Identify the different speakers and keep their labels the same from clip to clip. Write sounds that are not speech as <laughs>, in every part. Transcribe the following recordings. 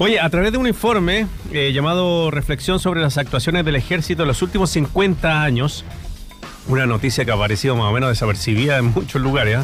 Speaker 1: Oye, a través de un informe eh, llamado Reflexión sobre las actuaciones del ejército en los últimos 50 años, una noticia que ha aparecido más o menos desapercibida en muchos lugares. ¿eh?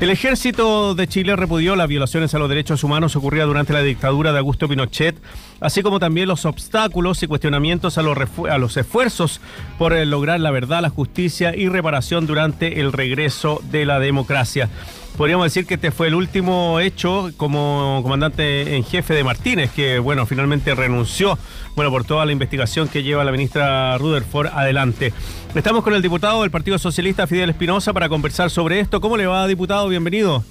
Speaker 1: El ejército de Chile repudió las violaciones a los derechos humanos ocurridas durante la dictadura de Augusto Pinochet, así como también los obstáculos y cuestionamientos a los, esfuerzos por eh, lograr la verdad, la justicia y reparación durante el regreso de la democracia podríamos decir que este fue el último hecho como comandante en jefe de Martínez, que bueno, finalmente renunció, bueno, por toda la investigación que lleva la ministra Rutherford adelante. Estamos con el diputado del Partido Socialista, Fidel Espinosa, para conversar sobre esto. ¿Cómo le va, diputado? Bienvenido.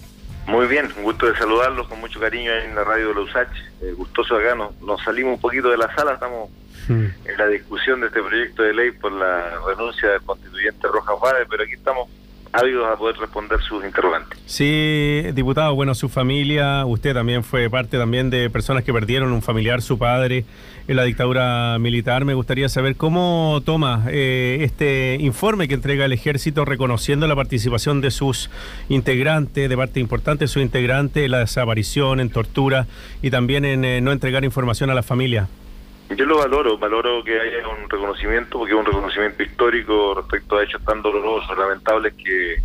Speaker 2: Muy bien, un gusto de saludarlos con mucho cariño en la radio de la USACH. Eh, gustoso acá, nos, nos, salimos un poquito de la sala, estamos hmm. en la discusión de este proyecto de ley por la renuncia del constituyente Rojas Juárez, pero aquí estamos ávidos a poder responder sus interrogantes.
Speaker 1: Sí, diputado, bueno, su familia, usted también fue parte también de personas que perdieron un familiar, su padre, en la dictadura militar. Me gustaría saber cómo toma eh, este informe que entrega el ejército reconociendo la participación de sus integrantes, de parte importante de sus integrantes, en la desaparición, en tortura y también en eh, no entregar información a la familia.
Speaker 2: Yo lo valoro, valoro que haya un reconocimiento, porque es un reconocimiento histórico respecto a hechos tan dolorosos, lamentables que,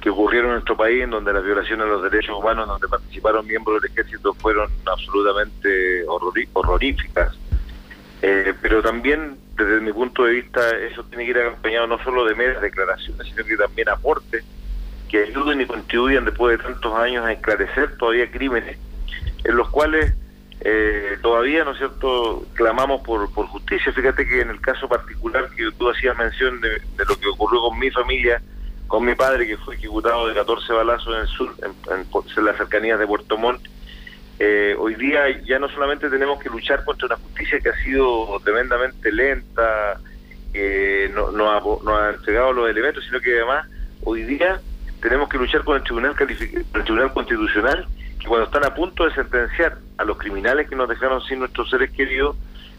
Speaker 2: que ocurrieron en nuestro país, en donde las violaciones de los derechos humanos, donde participaron miembros del ejército, fueron absolutamente horroríficas. Eh, pero también, desde mi punto de vista, eso tiene que ir acompañado no solo de meras declaraciones, sino que también aportes que ayuden y contribuyan después de tantos años a esclarecer todavía crímenes en los cuales eh, todavía, ¿no es cierto?, clamamos por, por justicia. Fíjate que en el caso particular que tú hacías mención de, lo que ocurrió con mi familia, con mi padre que fue ejecutado de 14 balazos en el sur, en, las cercanías de Puerto Montt, eh, hoy día ya no solamente tenemos que luchar contra una justicia que ha sido tremendamente lenta, que no, no, ha, no entregado los elementos, sino que además hoy día tenemos que luchar con el Tribunal, el Tribunal Constitucional cuando están a punto de sentenciar a los criminales que nos dejaron sin nuestros seres queridos,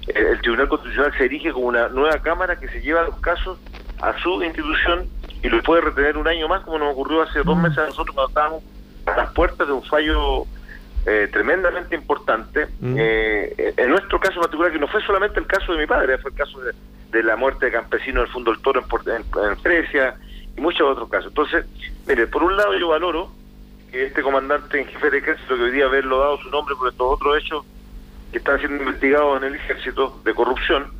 Speaker 2: eh, el Tribunal Constitucional se erige como una nueva Cámara que se lleva los casos a su institución y los puede retener un año más, como nos ocurrió hace dos meses a nosotros cuando estábamos a las puertas de un fallo eh, tremendamente importante. Mm. Eh, en nuestro caso particular, que no fue solamente el caso de mi padre, fue el caso de, la muerte de campesino del Fondo del Toro en, en, en Grecia y muchos otros casos. Entonces, mire, por un lado yo valoro este comandante en jefe de ejército, que hoy día haberlo dado su nombre por estos otros hechos que están siendo investigados en el ejército de corrupción,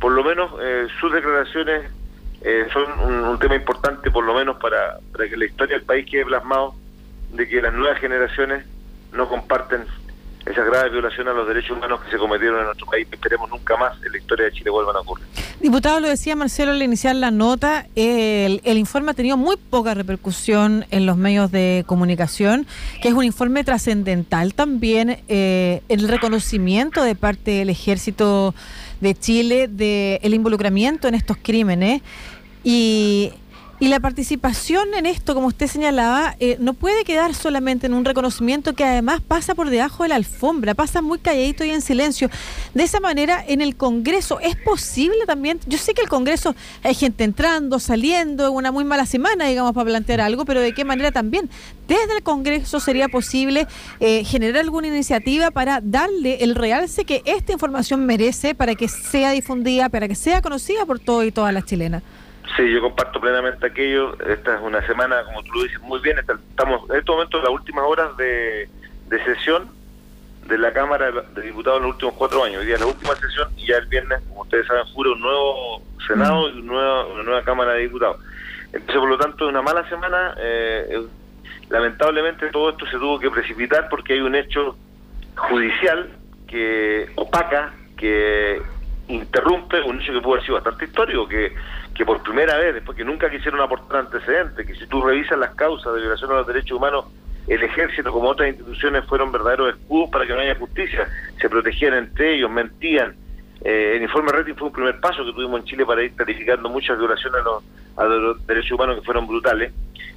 Speaker 2: por lo menos eh, sus declaraciones eh, son un, tema importante, por lo menos para, para que la historia del país quede plasmado de que las nuevas generaciones no comparten esas graves violaciones a los derechos humanos que se cometieron en nuestro país. Esperemos nunca más en la historia de Chile vuelvan a ocurrir.
Speaker 3: Diputado, lo decía Marcelo al iniciar la nota, el, informe ha tenido muy poca repercusión en los medios de comunicación, que es un informe trascendental también, eh, el reconocimiento de parte del ejército de Chile del el involucramiento en estos crímenes. Y y la participación en esto, como usted señalaba, eh, no puede quedar solamente en un reconocimiento que además pasa por debajo de la alfombra, pasa muy calladito y en silencio. De esa manera, en el Congreso, ¿es posible también? Yo sé que el Congreso hay gente entrando, saliendo, una muy mala semana, digamos, para plantear algo, pero ¿de qué manera también? Desde el Congreso sería posible eh, generar alguna iniciativa para darle el realce que esta información merece para que sea difundida, para que sea conocida por todo y todas las chilenas.
Speaker 2: Sí, yo comparto plenamente aquello. Esta es una semana, como tú lo dices muy bien, estamos en este momento en las últimas horas de, sesión de la Cámara de Diputados en los últimos cuatro años. Hoy día es la última sesión y ya el viernes, como ustedes saben, jura un nuevo Senado y una nueva, Cámara de Diputados. Entonces, por lo tanto, es una mala semana. Eh, lamentablemente todo esto se tuvo que precipitar porque hay un hecho judicial que opaca, que interrumpe un hecho que pudo haber sido bastante histórico, que, que por primera vez, después que nunca quisieron aportar antecedentes, que si tú revisas las causas de violación a los derechos humanos, el ejército como otras instituciones fueron verdaderos escudos para que no haya justicia, se protegían entre ellos, mentían. Eh, el informe Rating fue un primer paso que tuvimos en Chile para ir clarificando muchas violaciones a los, a los derechos humanos que fueron brutales.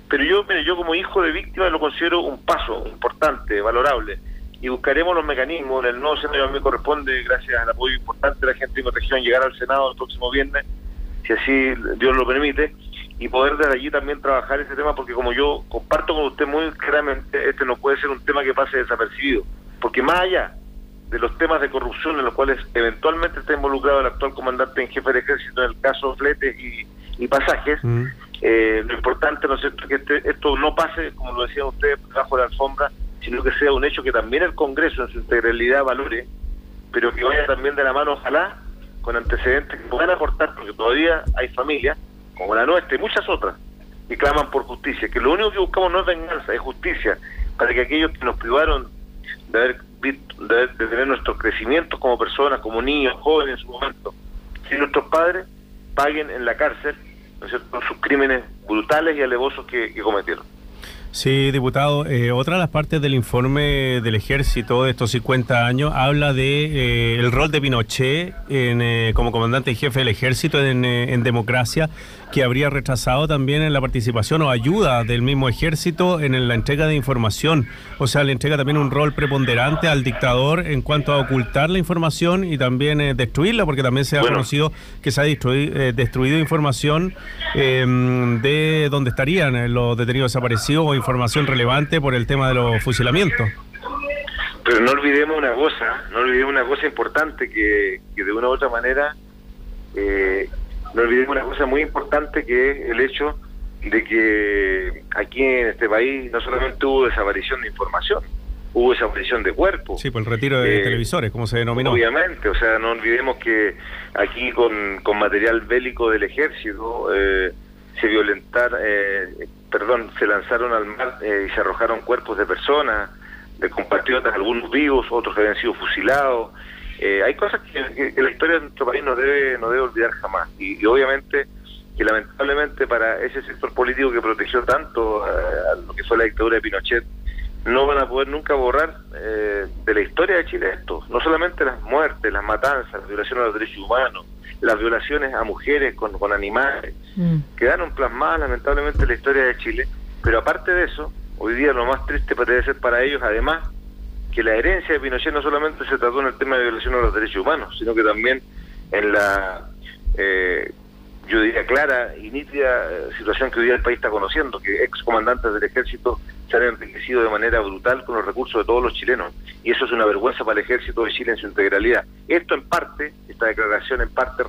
Speaker 2: Pero yo, mire, yo como hijo de víctima lo considero un paso importante, valorable y buscaremos los mecanismos. En el nuevo Senado a mí corresponde, gracias al apoyo importante de la gente de mi región, llegar al Senado el próximo viernes, si así Dios lo permite, y poder desde allí también trabajar ese tema, porque como yo comparto con usted muy claramente, este no puede ser un tema que pase desapercibido, porque más allá de los temas de corrupción en los cuales eventualmente está involucrado el actual comandante en jefe del ejército en el caso fletes y, pasajes. Mm. Eh, lo importante, ¿no es cierto?, que este, esto no pase, como lo decían ustedes, bajo la alfombra, sino que sea un hecho que también el Congreso en su integralidad valore, pero que vaya también de la mano, ojalá, con antecedentes que puedan aportar, porque todavía hay familias, como la nuestra y muchas otras, que claman por justicia, que lo único que buscamos no es venganza, es justicia, para que aquellos que nos privaron de haber de, tener nuestro crecimiento como personas, como niños, jóvenes en su momento, si nuestros padres paguen en la cárcel ¿no es cierto? sus crímenes brutales y alevosos que cometieron.
Speaker 1: Sí, diputado. Eh, otra de las partes del informe del ejército de estos 50 años habla de eh, el rol de Pinochet en, eh, como comandante y jefe del ejército en, en, democracia, que habría retrasado también en la participación o ayuda del mismo ejército en la entrega de información. O sea, le entrega también un rol preponderante al dictador en cuanto a ocultar la información y también destruirla, porque también se ha conocido que se ha destruido, destruido información de donde estarían los detenidos desaparecidos o información relevante por el tema de los fusilamientos.
Speaker 2: Pero no olvidemos una cosa, no olvidemos una cosa importante que, de una u otra manera, eh, no olvidemos una cosa muy importante que es el hecho de que aquí en este país no solamente hubo desaparición de información, hubo desaparición de cuerpos.
Speaker 1: Sí, por el retiro de eh, televisores, como se denominó.
Speaker 2: Obviamente, o sea, no olvidemos que aquí con, con material bélico del ejército eh, se violentar, eh, perdón, se lanzaron al mar eh, y se arrojaron cuerpos de personas, de compatriotas, algunos vivos, otros que habían sido fusilados. Eh, hay cosas que, la historia de nuestro país no debe, no debe olvidar jamás. Y, obviamente que lamentablemente para ese sector político que protegió tanto a lo que fue la dictadura de Pinochet, no van a poder nunca borrar de la historia de Chile esto. No solamente las muertes, las matanzas, las violaciones a los derechos humanos, las violaciones a mujeres con, con animales, mm. quedaron plasmadas lamentablemente en la historia de Chile, pero aparte de eso, hoy día lo más triste puede ser para ellos, además, que la herencia de Pinochet no solamente se trató en el tema de violación a los derechos humanos, sino que también en la, eh, yo diría, clara y nítida eh, situación que hoy día el país está conociendo, que ex comandantes del ejército se han enriquecido de manera brutal con los recursos de todos los chilenos. Y eso es una vergüenza para el ejército de Chile en su integralidad. Esto en parte, esta declaración en parte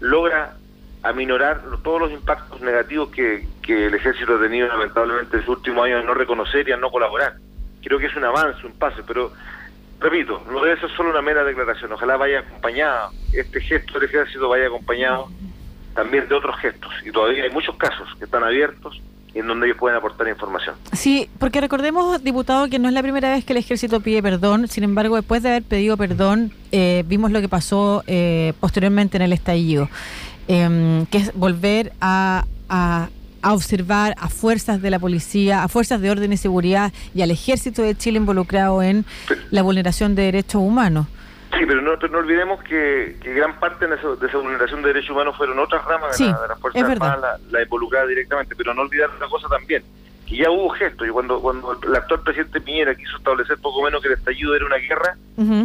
Speaker 2: logra aminorar todos los impactos negativos que, el ejército ha tenido lamentablemente en sus últimos años en no reconocer y en no colaborar. Creo que es un avance, un pase, pero repito, no debe ser solo una mera declaración. Ojalá vaya acompañada, este gesto del ejército vaya acompañado también de otros gestos. Y todavía hay muchos casos que están abiertos en donde ellos pueden aportar información.
Speaker 3: Sí, porque recordemos, diputado, que no es la primera vez que el ejército pide perdón, sin embargo, después de haber pedido perdón, eh, vimos lo que pasó eh, posteriormente en el estallido, em, que es volver a, a, observar a fuerzas de la policía, a fuerzas de orden y seguridad y al ejército de Chile involucrado en la vulneración de derechos humanos.
Speaker 2: Sí, pero no, no olvidemos que, gran parte de, esa vulneración de derechos humanos fueron otras ramas de, la, las Fuerzas Armadas, la, involucrada directamente, pero no olvidar una cosa también, que ya hubo gestos, y cuando, cuando el actual presidente Piñera quiso establecer poco menos que el estallido era una guerra,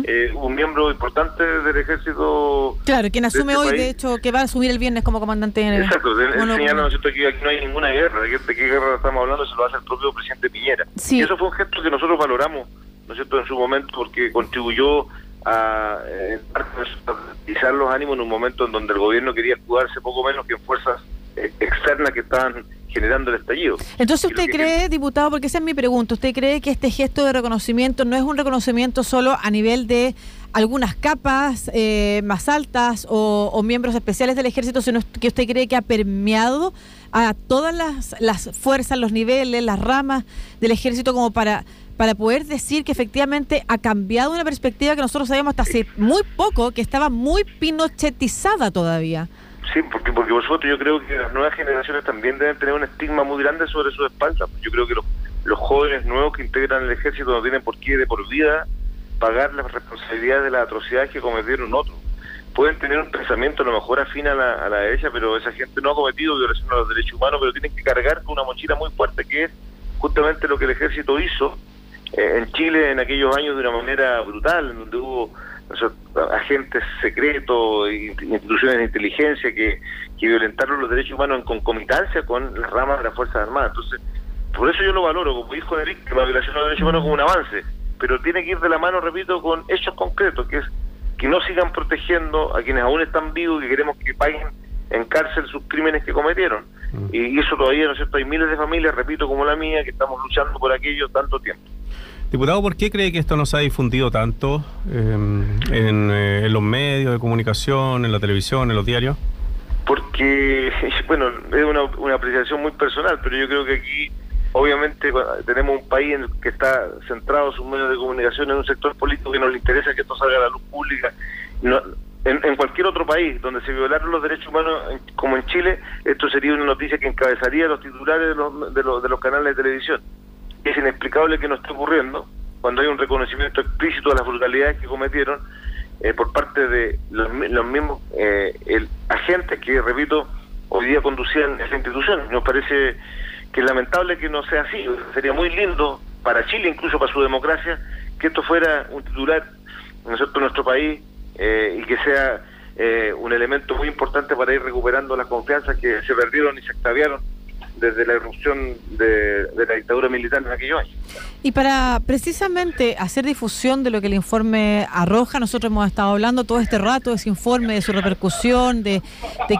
Speaker 2: eh, un miembro importante del ejército...
Speaker 3: Claro, quien asume este hoy, de hecho, que va a asumir el viernes como comandante en el...
Speaker 2: Exacto, señala que aquí no hay ninguna guerra, de qué, guerra estamos hablando, se lo hace el propio presidente Piñera. Y eso fue un gesto que nosotros valoramos, ¿no es cierto?, en su momento, porque contribuyó a eh, los ánimos en un momento en donde el gobierno quería jugarse poco menos que en fuerzas eh, externas que estaban generando el estallido.
Speaker 3: Entonces usted cree, diputado, porque esa es mi pregunta, ¿usted cree que este gesto de reconocimiento no es un reconocimiento solo a nivel de algunas capas eh, más altas o, o, miembros especiales del ejército, sino que usted cree que ha permeado a todas las, las fuerzas, los niveles, las ramas del ejército como para para poder decir que efectivamente ha cambiado una perspectiva que nosotros sabíamos hasta hace muy poco, que estaba muy pinochetizada todavía.
Speaker 2: Sí, porque, porque por supuesto yo creo que las nuevas generaciones también deben tener un estigma muy grande sobre su espalda. Yo creo que los, los jóvenes nuevos que integran el ejército no tienen por qué de por vida pagar las responsabilidades de las atrocidades que cometieron otros. Pueden tener un pensamiento a lo mejor afín a la, a la derecha, pero esa gente no ha cometido violación a los derechos humanos, pero tienen que cargar con una mochila muy fuerte, que es justamente lo que el ejército hizo eh, en Chile en aquellos años de una manera brutal, en donde hubo agentes secretos, instituciones de inteligencia que, que violentaron los derechos humanos en concomitancia con las ramas de las Fuerzas Armadas. Entonces, por eso yo lo valoro como hijo de víctima, la violación de los derechos humanos como un avance, pero tiene que ir de la mano, repito, con hechos concretos, que es que no sigan protegiendo a quienes aún están vivos y que queremos que paguen en cárcel sus crímenes que cometieron. Mm. Y eso todavía, ¿no es cierto? Hay miles de familias, repito, como la mía, que estamos luchando por aquello tanto tiempo.
Speaker 1: Diputado, ¿por qué cree que esto no se ha difundido tanto em, en, eh, en, los medios de comunicación, en la televisión, en los diarios?
Speaker 2: Porque, <laughs> bueno, es una, apreciación muy personal, pero yo creo que aquí obviamente tenemos un país en que está centrado sus medios de comunicación en un sector político que no le interesa que esto salga a la luz pública. en, cualquier otro país donde se violaron los derechos humanos, como en Chile, esto sería una noticia que encabezaría los titulares de los, de los, de los canales de televisión. Es inexplicable que no esté ocurriendo cuando hay un reconocimiento explícito de las vulgaridades que cometieron eh, por parte de los, mismos eh, el, agentes que, repito, hoy día conducían esa institución. Nos parece que es lamentable que no sea así. Sería muy lindo para Chile, incluso para su democracia, que esto fuera un titular en nuestro país eh, y que sea eh, un elemento muy importante para ir recuperando las confianzas que se perdieron y se extraviaron desde la erupción de, la dictadura militar en aquellos años.
Speaker 3: Y para precisamente hacer difusión de lo que el informe arroja, nosotros hemos estado hablando todo este rato de ese informe, de su repercusión, de,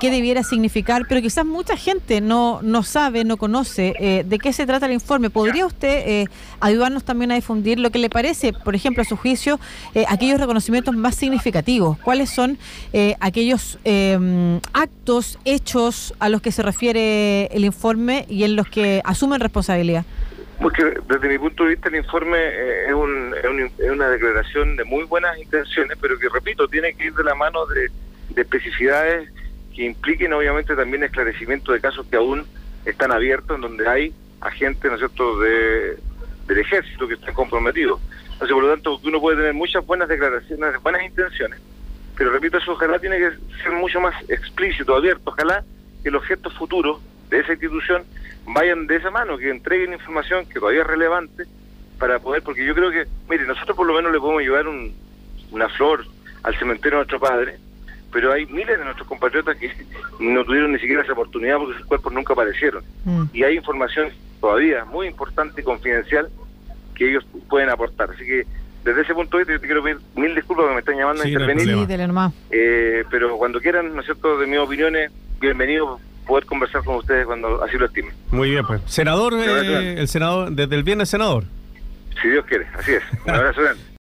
Speaker 3: qué debiera significar, pero quizás mucha gente no, no sabe, no conoce eh, de qué se trata el informe. ¿Podría usted eh, ayudarnos también a difundir lo que le parece, por ejemplo, a su juicio, eh, aquellos reconocimientos más significativos? ¿Cuáles son aquellos actos, hechos a los que se refiere el informe? y en los que asumen responsabilidad?
Speaker 2: Porque desde mi punto de vista el informe eh, es, un, es, una declaración de muy buenas intenciones, pero que, repito, tiene que ir de la mano de, especificidades que impliquen obviamente también esclarecimiento de casos que aún están abiertos, en donde hay agentes, ¿no es cierto?, de, del ejército que están comprometidos. Entonces, por lo tanto, uno puede tener muchas buenas declaraciones, buenas intenciones, pero repito, eso ojalá tiene que ser mucho más explícito, abierto, ojalá que los gestos futuros de esa institución vayan de esa mano, que entreguen información que todavía es relevante para poder, porque yo creo que, mire, nosotros por lo menos le podemos llevar un, una flor al cementerio de nuestro padre, pero hay miles de nuestros compatriotas que <laughs> no tuvieron ni siquiera esa oportunidad porque sus cuerpos nunca aparecieron. Mm. Y hay información todavía muy importante y confidencial que ellos pueden aportar. Así que desde ese punto de vista yo te quiero pedir mil disculpas que me están llamando a intervenir. eh, pero cuando quieran, ¿no es cierto?, de mis opiniones, bienvenidos poder conversar con ustedes cuando así lo estimen.
Speaker 1: Muy bien, pues. Senador, eh, el senador, desde el viernes senador.
Speaker 2: Si Dios quiere, así es. Un abrazo grande.